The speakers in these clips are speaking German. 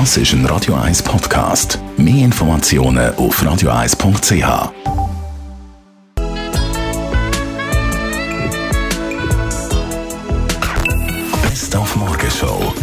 Das ist ein Radio 1 Podcast. Mehr Informationen auf radio1.ch. Best auf Morgenshow.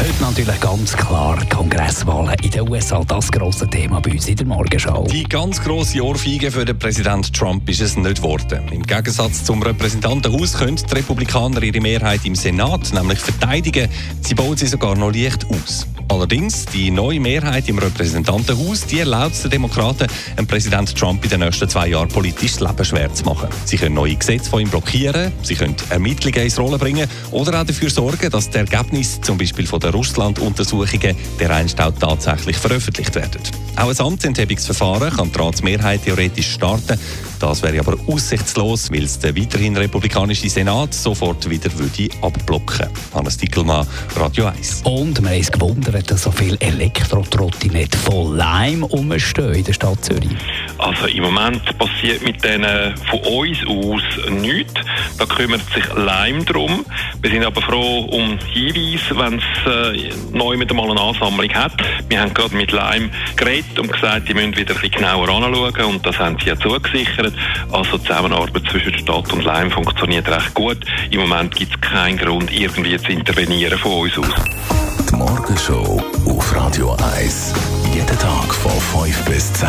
Heute natürlich ganz klar Kongresswahlen in den USA. Das grosse Thema bei uns in der Morgenschau. Die ganz grosse Ohrfeige für den Präsident Trump ist es nicht geworden. Im Gegensatz zum Repräsentantenhaus können die Republikaner ihre Mehrheit im Senat nämlich verteidigen. Sie bauen sie sogar noch leicht aus. Allerdings, die neue Mehrheit im Repräsentantenhaus, die erlaubt den Demokraten, dem Präsident Trump in den nächsten zwei Jahren politisch das Leben schwer zu machen. Sie können neue Gesetze von ihm blockieren, sie können Ermittlungen ins Rollen bringen oder auch dafür sorgen, dass die Ergebnisse zum Beispiel von der Russland-Untersuchungen der auch tatsächlich veröffentlicht werden. Auch ein Amtsenthebungsverfahren kann die Ratsmehrheit theoretisch starten. Das wäre aber aussichtslos, weil es der weiterhin republikanische Senat sofort wieder würde abblocken. Hannes Dickelmann, Radio 1. Und haben uns gewundert, dass so viele Elektrotrottinette von Leim rumstehen in der Stadt Zürich. Also im Moment passiert mit denen von uns aus nichts. Da kümmert sich Leim drum. Wir sind aber froh um Hinweise, wenn es äh, neu mit einmal eine Ansammlung hat. Wir haben gerade mit Leim geredet und gesagt, die müssen wieder ein bisschen genauer anschauen und das haben sie ja zugesichert. Also die Zusammenarbeit zwischen Stadt und Leim funktioniert recht gut. Im Moment gibt es keinen Grund, irgendwie zu intervenieren von uns aus. Die Morgenshow auf Radio 1. Jeden Tag von 5 bis 10.